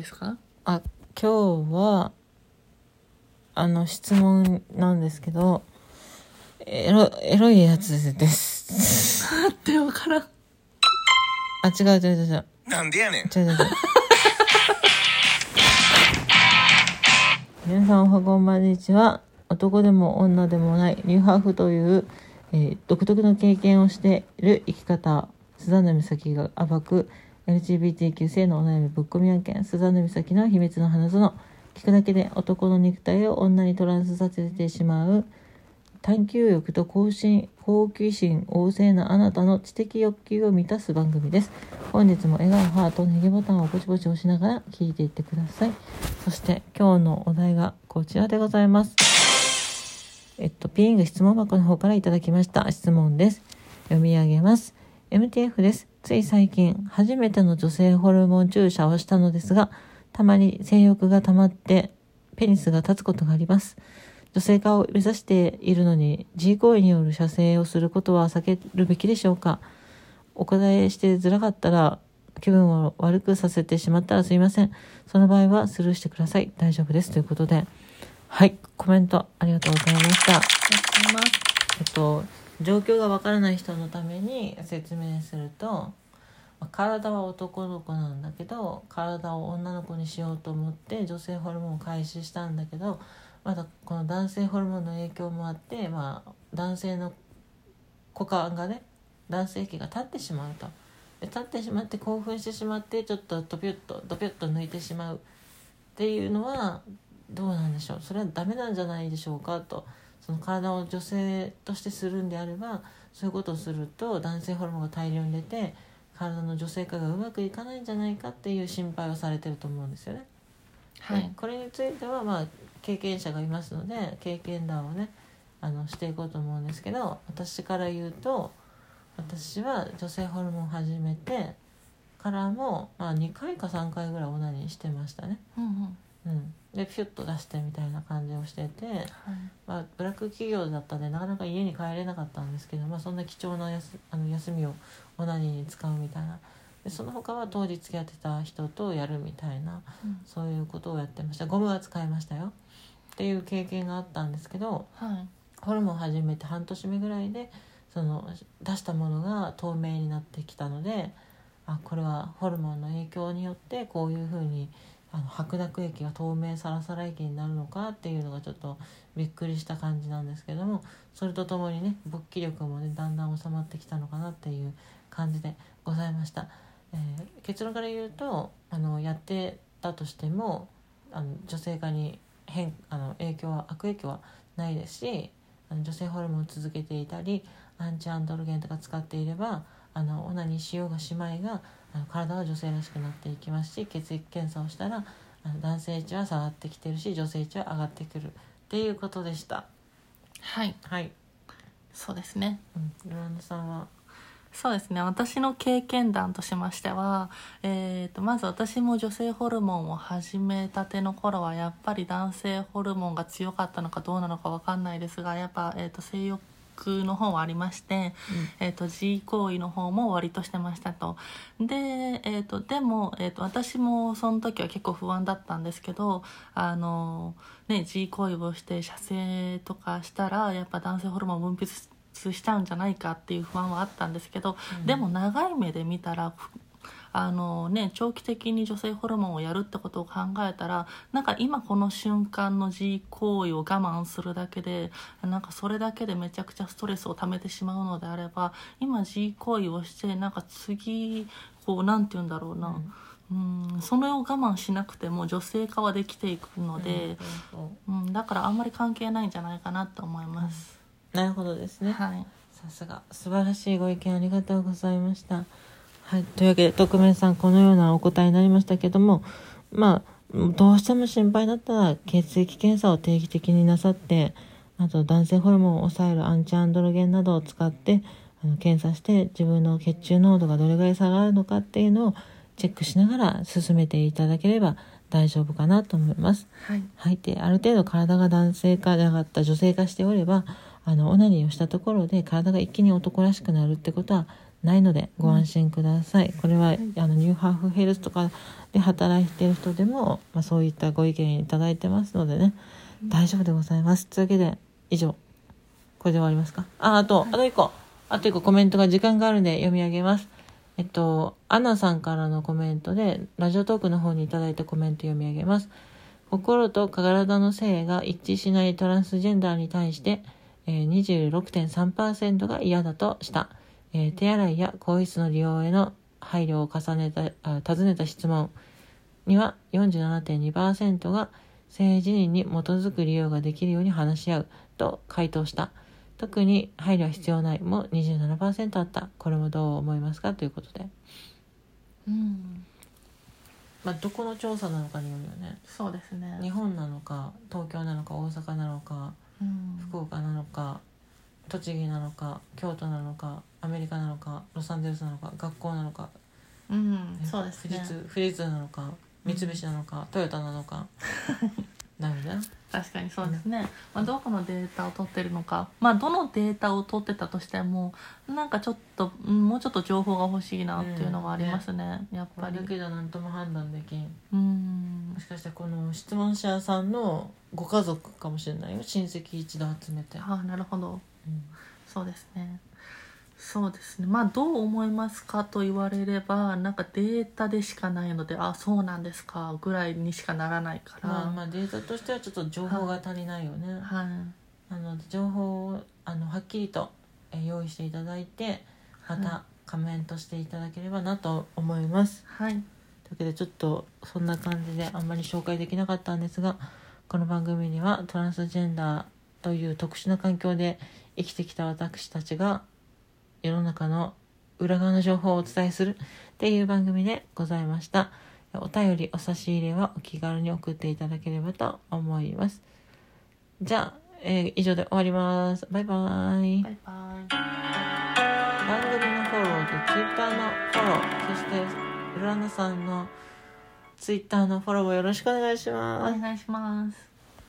ですか？あ今日はあの質問なんですけどエロエロいやつです。待ってわからん。あ違う違う違う違う。なんでやねん。違う違う違う。皆さんおはこんばんにちは。男でも女でもないニューハーフという、えー独特の経験をしている生き方スザンヌ美咲が暴く LGBTQ 性のお悩みぶっ込み案件スザンヌ美咲の秘密の花園聞くだけで男の肉体を女にトランスさせてしまう探求欲と好心好奇心旺盛なあなたの知的欲求を満たす番組です。本日も笑顔ハートネギボタンをポチポチ押しながら聞いていってください。そして今日のお題がこちらでございます。えっとピーイング質問箱の方からいただきました質問です。読み上げます。MTF です。つい最近初めての女性ホルモン注射をしたのですがたまに性欲が溜まってペニスが立つことがあります。女性化を目指しているのに G 行為による射精をすることは避けるべきでしょうか。お答えしてづらかったら気分を悪くさせてしまったらすいません。その場合はスルーしてください。大丈夫です。ということで。はい。コメントありがとうございました。ありがとうございます。えっと状況がわからない人のために説明するとまあ体は男の子なんだけど体を女の子にしようと思って女性ホルモンを開始したんだけどまだこの男性ホルモンの影響もあって、まあ、男性の股間がね男性器が立ってしまうと。で立ってしまって興奮してしまってちょっとドピュッとドピュッと抜いてしまう。っていうのはどうなんでしょう。それはダメなんじゃないでしょうか。とその体を女性としてするんであればそういうことをすると男性ホルモンが大量に出て体の女性化がうまくいかないんじゃないかっていう心配をされてると思うんですよね。はいでこれについてはまあ経験者がいますので経験談をねあのしていこうと思うんですけど私から言うと私は女性ホルモンを始めてからも、まあ、2回か3回ぐらいオナニーしてましたね。うんうんうん、でピュッと出してみたいな感じをしてて、はい。まあ、ブラック企業だったんでなかなか家に帰れなかったんですけど、まあ、そんな貴重なやすあの休みをオナニーに使うみたいな。でその他は当時付き合ってた人とやるみたいなうん。そういうことをやってました。ゴムは使いましたよ。っていう経験があったんですけどはい。ホルモン始めて半年目ぐらいでその出したものが透明になってきたのであこれはホルモンの影響によってこういうふうにあの白濁液が透明サラサラ液になるのかっていうのがちょっとびっくりした感じなんですけどもそれとともにね勃起力もねだんだん収まってきたのかなっていう感じでございました。えー結論から言うとあのやってたとしてもあの女性化に変あの影響は悪影響はないですしあの女性ホルモンを続けていたりアンチアンドロゲンとか使っていればあのオナニーしようがしまいがあの体は女性らしくなっていきますし血液検査をしたらあの男性値は下がってきてるし女性値は上がってくるっていうことでした。はい。はい、そうですね。うん、ヨランダさんは？そうですね。私の経験談としましては、えー、とまず私も女性ホルモンを始めたての頃はやっぱり男性ホルモンが強かったのかどうなのか分かんないですがやっぱ、えー、と性欲の方はありまして、えー、と G 行為の方も割としてましたと。で,、えー、とでも、えー、と私もその時は結構不安だったんですけどあの、ね、G 行為をして射精とかしたらやっぱ男性ホルモンを分泌しちゃうんじゃないかっていう不安はあったんですけど、うん。でも長い目で見たらふあのね、長期的に女性ホルモンをやるってことを考えたらなんか今この瞬間の G 行為を我慢するだけでなんかそれだけでめちゃくちゃストレスを溜めてしまうのであれば今 G 行為をしてなんか次こうなんて言うんだろうな、うん、それを我慢しなくても女性化はできていくので、うんうんうん、だからあんまり関係ないんじゃないかなと思います。なるほどですね。はい。さすが。素晴らしいご意見ありがとうございました。はい、というわけで匿名さんこのようなお答えになりましたけどもまあどうしても心配だったら血液検査を定期的になさってあと男性ホルモンを抑えるアンチアンドロゲンなどを使ってあの検査して自分の血中濃度がどれぐらい下がるのかっていうのをチェックしながら進めていただければ大丈夫かなと思います。はい。はい、である程度体が男性化じゃなかった女性化しておればあのオナニーをしたところで体が一気に男らしくなるってことはないのでご安心ください、これはあのニューハーフヘルスとかで働いてる人でも、まあ、そういったご意見いただいてますのでね。大丈夫でございます。というわけで以上。これで終わりますか？ああと、あと一個。あと一個。コメントが時間があるんで読み上げます。えっとアナさんからのコメントでラジオトークの方にいただいたコメント読み上げます。心と体の性が一致しないトランスジェンダーに対して、えー、26.3%が嫌だとした、えー手洗いや更衣室の利用への配慮を重ねたあ尋ねた質問には47.2%が性自認に基づく利用ができるように話し合うと回答した。特に配慮は必要ない。も27%あった。これもどう思いますかということで。うん。まあどこの調査なのかによるよね。そうですね。日本なのか東京なのか大阪なのかうん。福岡なのか栃木なのか京都なのかアメリカなのかロサンゼルスなのか学校なのか、うんねそうですね。富士通富士通なのか三菱なのか、トヨタなのか。なるほどね確かにそうですね、まあ、どこのデータを取ってるのか。まあどのデータを取ってたとしてもなんかちょっとうんもうちょっと情報が欲しいなっていうのがありますね、やっぱり。だけど何とも判断できん。うん。もしかしてこの質問者さんのご家族かもしれないよ。親戚一同集めて、ああなるほど。うんそうですね。そうですね。まあどう思いますかと言われればなんかデータでしかないのであそうなんですかぐらいにしかならないから、まあまあデータとしてはちょっと情報が足りないよね、はい。なので情報をあのはっきりとえー用意していただいてまはたコメントしていただければなと思います。はい。というわけでちょっとそんな感じであんまり紹介できなかったんですがこの番組にはトランスジェンダーという特殊な環境で生きてきた私たちが世の中の裏側の情報をお伝えするっていう番組でございました。お便りお差し入れはお気軽に送っていただければと思います。じゃあ、えー以上で終わります。バイバイ。バイバイ番組のフォローと Twitter のフォローそして浦野さんの Twitter のフォローもよろしくお願いしおます。願いします